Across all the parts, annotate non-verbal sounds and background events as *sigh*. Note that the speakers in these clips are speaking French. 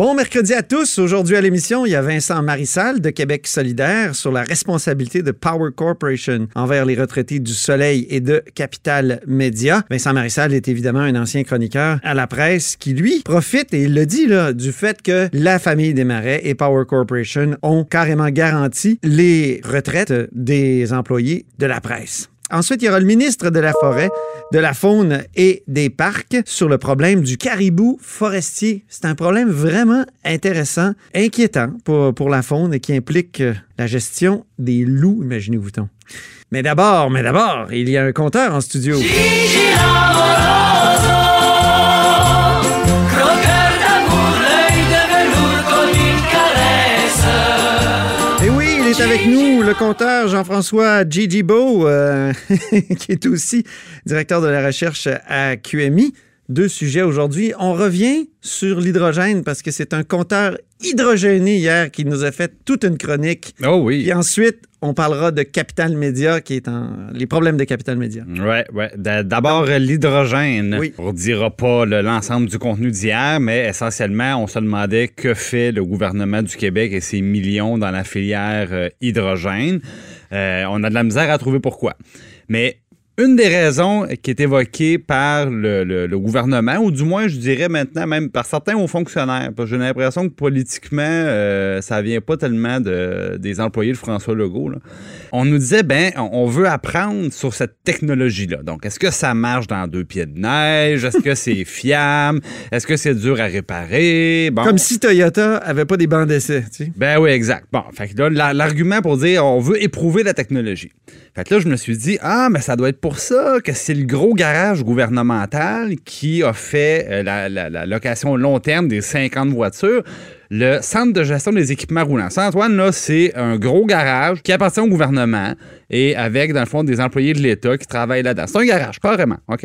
Bon mercredi à tous. Aujourd'hui à l'émission, il y a Vincent Marissal de Québec solidaire sur la responsabilité de Power Corporation envers les retraités du Soleil et de Capital Média. Vincent Marissal est évidemment un ancien chroniqueur à la presse qui, lui, profite, et il le dit, là, du fait que la famille des Marais et Power Corporation ont carrément garanti les retraites des employés de la presse. Ensuite, il y aura le ministre de la Forêt, de la Faune et des Parcs sur le problème du caribou forestier. C'est un problème vraiment intéressant, inquiétant pour, pour la faune et qui implique euh, la gestion des loups, imaginez-vous-t-on. Mais d'abord, mais d'abord, il y a un compteur en studio. Est avec nous, le compteur Jean-François Gigi Beau, euh, *laughs* qui est aussi directeur de la recherche à QMI. Deux sujets aujourd'hui. On revient sur l'hydrogène parce que c'est un compteur hydrogéné hier qui nous a fait toute une chronique. Oh oui. Et ensuite, on parlera de Capital Média, qui est en... les problèmes de Capital Média. Ouais, ouais. D'abord, l'hydrogène. Oui. On ne dira pas le- l'ensemble du contenu d'hier, mais essentiellement, on se demandait que fait le gouvernement du Québec et ses millions dans la filière euh, hydrogène. Euh, on a de la misère à trouver pourquoi. Mais une des raisons qui est évoquée par le, le- le gouvernement, ou du moins, je dirais maintenant même par certains hauts fonctionnaires, parce que j'ai l'impression que politiquement, euh, ça vient pas tellement de, des employés de François Legault. là. On nous disait, ben, on veut apprendre sur cette technologie-là. Donc, est-ce que ça marche dans deux pieds de neige? Est-ce que c'est *laughs* fiable? Est-ce que c'est dur à réparer? Bon. Comme si Toyota avait pas des bancs d'essai, tu sais. Ben oui, exact. Bon, fait que là, la- l'argument pour dire on veut éprouver la technologie. Fait que là, je me suis dit, ah, mais ça doit être pour ça que c'est le gros garage gouvernemental qui a fait euh, la, la- la location long terme des 50 voitures. Le centre de gestion des équipements roulants. Ça, Antoine, là, c'est un gros garage qui appartient au gouvernement et avec, dans le fond, des employés de l'État qui travaillent là-dedans. C'est un garage, carrément. OK.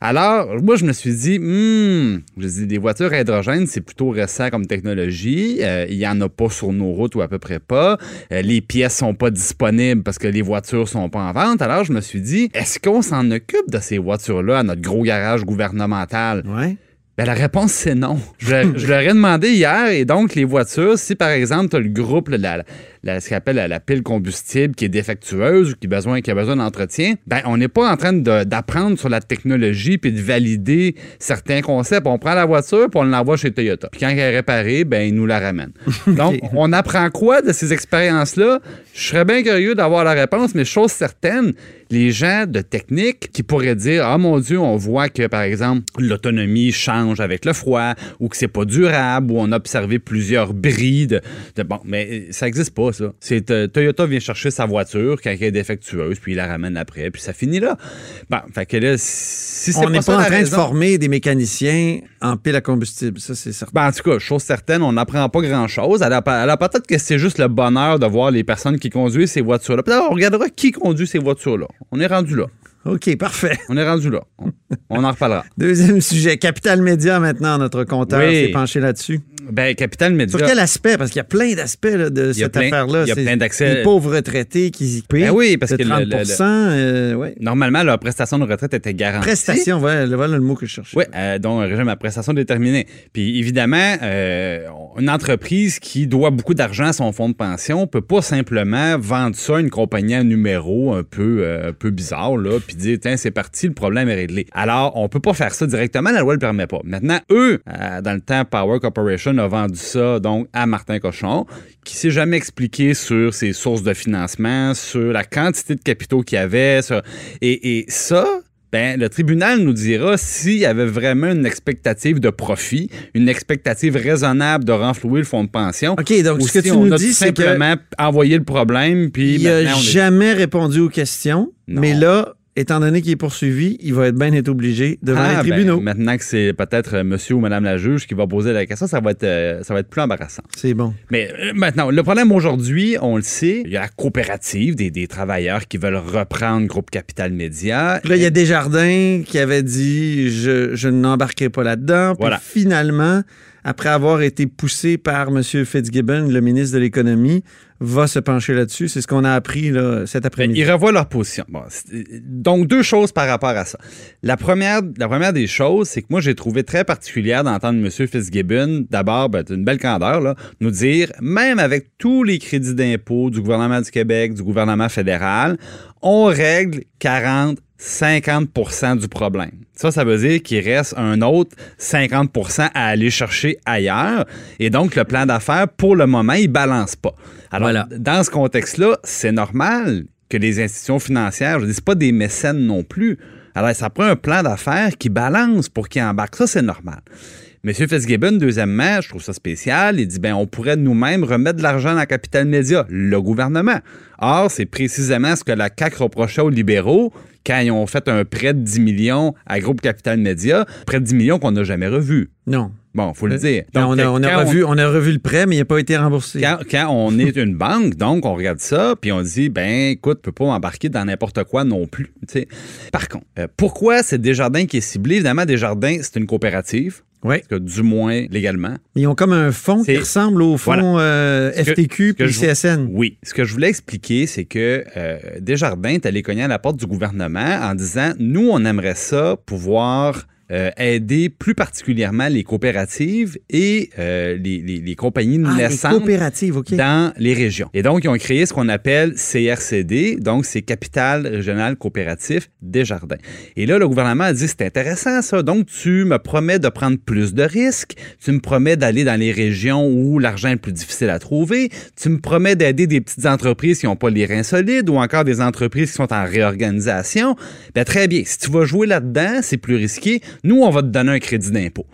Alors, moi, je me suis dit, hmm, je dis, des voitures à hydrogène, c'est plutôt récent comme technologie. Euh, il n'y en a pas sur nos routes ou à peu près pas. Euh, les pièces sont pas disponibles parce que les voitures sont pas en vente. Alors, je me suis dit, est-ce qu'on s'en occupe de ces voitures-là à notre gros garage gouvernemental? Ouais. Ben, la réponse, c'est non. Je, je leur ai demandé hier, et donc, les voitures, si par exemple, tu as le groupe, là, la, la- ce qu'on appelle la, la pile combustible qui est défectueuse ou qui, besoin, qui a besoin d'entretien, ben, on n'est pas en train d'apprendre sur la technologie puis de valider certains concepts. On prend la voiture puis on l'envoie chez Toyota. Puis quand elle est réparée, ben, ils nous la ramènent. *laughs* Donc, on apprend quoi de ces expériences-là? Je serais bien curieux d'avoir la réponse, mais chose certaine, les gens de technique qui pourraient dire Ah mon Dieu, on voit que, par exemple, l'autonomie change avec le froid ou que c'est pas durable ou on a observé plusieurs bris de. de- bon, mais ça n'existe pas, ça. C'est euh, Toyota vient chercher sa voiture quand elle est défectueuse, puis il la ramène après, puis ça finit là. Bon, fait que là, si c'est On n'est pas en train de former des mécaniciens en pile à combustible, ça c'est certain. ben, en tout cas, chose certaine, on n'apprend pas grand-chose. Alors, alors, peut-être que c'est juste le bonheur de voir les personnes qui conduisent ces voitures-là. Peut-être on regardera qui conduit ces voitures-là. On est rendu là. OK, parfait. On est rendu là. On, on en reparlera. *laughs* Deuxième sujet, Capital Média maintenant, notre compteur Oui. s'est penché là-dessus. Ben, Capital Média. Sur quel aspect? Parce qu'il y a plein d'aspects de y cette affaire-là. il y a plein d'accès- Les pauvres retraités qui payent Ben oui, parce de que le- 30 le- le- euh, ouais. Normalement, leur prestation de retraite était garantie. Prestation, voilà, voilà le mot que je cherchais. Oui, euh, dont un régime à prestation déterminée. Puis évidemment, euh, une entreprise qui doit beaucoup d'argent à son fonds de pension peut pas simplement vendre ça à une compagnie à numéro un peu, un peu bizarre, là, puis dire, tiens, c'est parti, le problème est réglé. Alors, on peut pas faire ça directement, la loi le permet pas. Maintenant, eux, dans le temps, Power Corporation a vendu ça donc à Martin Cochon, qui s'est jamais expliqué sur ses sources de financement, sur la quantité de capitaux qu'il y avait, sur- et, et ça, ben, le tribunal nous dira s'il y avait vraiment une expectative de profit, une expectative raisonnable de renflouer le fonds de pension. OK, donc ce que tu on nous dis, c'est que simplement envoyé le problème, puis il n'a est- jamais répondu aux questions, Non. mais là, étant donné qu'il est poursuivi, il va être bien être obligé devant Ah, les ben, tribunaux. maintenant que c'est peut-être euh, monsieur ou madame la juge qui va poser la question, ça va être, euh, ça va être plus embarrassant. C'est bon. Mais euh, maintenant, le problème aujourd'hui, on le sait, il y a la coopérative des, des travailleurs qui veulent reprendre Groupe Capital Média. Puis là, il y a Desjardins qui avait dit je, je n'embarquerai pas là-dedans. Puis Voilà. finalement, après avoir été poussé par M. Fitzgibbon, le ministre de l'Économie, va se pencher là-dessus. C'est ce qu'on a appris là, cet Ben, après-midi. ils revoient leur position. Bon, donc, deux choses par rapport à ça. La première, la première des choses, c'est que moi, j'ai trouvé très particulière d'entendre M. Fitzgibbon, d'abord, ben, une belle candeur, là, nous dire, même avec tous les crédits d'impôt du gouvernement du Québec, du gouvernement fédéral, on règle 40 50% du problème. Ça, ça veut dire qu'il reste un autre 50% à aller chercher ailleurs. Et donc, le plan d'affaires, pour le moment, il balance pas. Alors, Voilà. dans ce contexte-là, c'est normal que les institutions financières, je dis, c'est pas des mécènes non plus. Alors, ça prend un plan d'affaires qui balance pour qu'ils embarquent. Ça, c'est normal. Monsieur Fitzgibbon, deuxièmement, je trouve ça spécial, il dit, ben, on pourrait nous-mêmes remettre de l'argent dans Capital Média, le gouvernement. Or, c'est précisément ce que la CAQ reprochait aux libéraux quand ils ont fait un prêt de 10 millions à Groupe Capital Média, prêt de 10 millions qu'on n'a jamais revu. Non. Bon, faut le dire. On, a, on a quand revu, on a revu le prêt, mais il n'a pas été remboursé. quand, quand on est une *laughs* banque, donc on regarde ça, puis on dit, ben écoute, tu peux pas embarquer dans n'importe quoi non plus. Par contre, euh, pourquoi c'est Desjardins qui est ciblé? Évidemment, Desjardins, c'est une coopérative, Oui. parce que du moins légalement. Ils ont comme un fonds qui ressemble au fonds euh, FTQ puis je- CSN. Oui. Ce que je voulais expliquer, c'est que euh, Desjardins est allé cogner à la porte du gouvernement en disant, nous, on aimerait ça pouvoir euh, aider plus particulièrement les coopératives et euh, les, les- les compagnies Ah, naissantes dans les régions. Et donc, ils ont créé ce qu'on appelle CRCD, donc c'est Capital Régional Coopératif Desjardins. Et là, le gouvernement a dit, c'est intéressant ça, donc tu me promets de prendre plus de risques, tu me promets d'aller dans les régions où l'argent est plus difficile à trouver, tu me promets d'aider des petites entreprises qui n'ont pas les reins solides ou encore des entreprises qui sont en réorganisation. Ben, très bien, si tu vas jouer là-dedans, c'est plus risqué, nous, on va te donner un crédit d'impôt.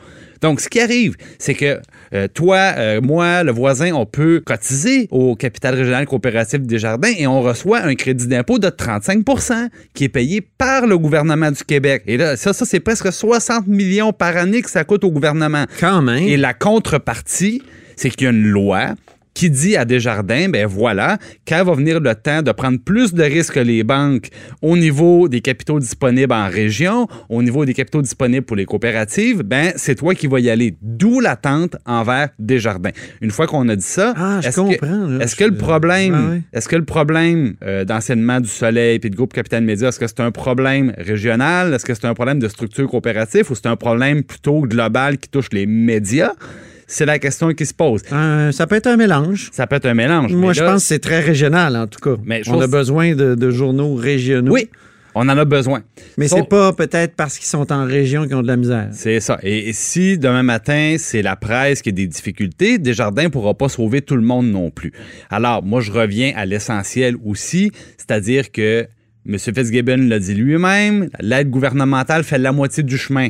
Donc, ce qui arrive, c'est que euh, toi, euh, moi, le voisin, on peut cotiser au capital régional coopératif des jardins et on reçoit un crédit d'impôt de 35% qui est payé par le gouvernement du Québec. Et là, ça, ça c'est presque 60 millions par année que ça coûte au gouvernement. Quand même. Et la contrepartie, c'est qu'il y a une loi qui dit à Desjardins, ben voilà, quand va venir le temps de prendre plus de risques que les banques au niveau des capitaux disponibles en région, au niveau des capitaux disponibles pour les coopératives, ben c'est toi qui vas y aller. D'où l'attente envers Desjardins. Une fois qu'on a dit ça, Ah, est-ce que- le problème, Ah est-ce que le problème euh, d'enseignement du Soleil puis de groupe Capital Média, est-ce que c'est un problème régional, est-ce que c'est un problème de structure coopérative ou c'est un problème plutôt global qui touche les médias? C'est la question qui se pose. Euh, ça peut être un mélange. Ça peut être un mélange. Moi, je pense que c'est très régional, en tout cas. Mais On a besoin de, de journaux régionaux. Oui, on en a besoin. Mais Sauf- c'est pas peut-être parce qu'ils sont en région qu'ils ont de la misère. C'est ça. Et, et si demain matin, c'est la presse qui a des difficultés, Desjardins ne pourra pas sauver tout le monde non plus. Alors, moi, je reviens à l'essentiel aussi, c'est-à-dire que M. Fitzgibbon l'a dit lui-même, l'aide gouvernementale fait la moitié du chemin.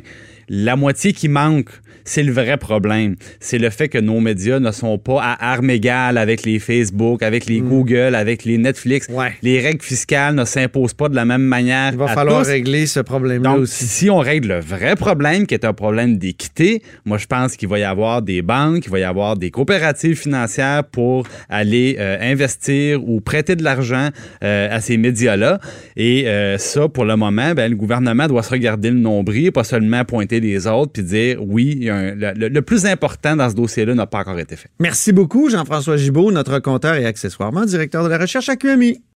La moitié qui manque, c'est le vrai problème. C'est le fait que nos médias ne sont pas à armes égales avec les Facebook, avec les Google, avec les Netflix. Ouais. Les règles fiscales ne s'imposent pas de la même manière. Il va à falloir tous. régler ce problème-là aussi. si on règle le vrai problème, qui est un problème d'équité, moi, je pense qu'il va y avoir des banques, il va y avoir des coopératives financières pour aller euh, investir ou prêter de l'argent euh, à ces médias-là. Et euh, ça, pour le moment, ben, le gouvernement doit se regarder le nombril, pas seulement pointer les autres, puis dire, oui, il y a le- le plus important dans ce dossier-là n'a pas encore été fait. Merci beaucoup, Jean-François Gibault, notre compteur et accessoirement directeur de la recherche à QMI.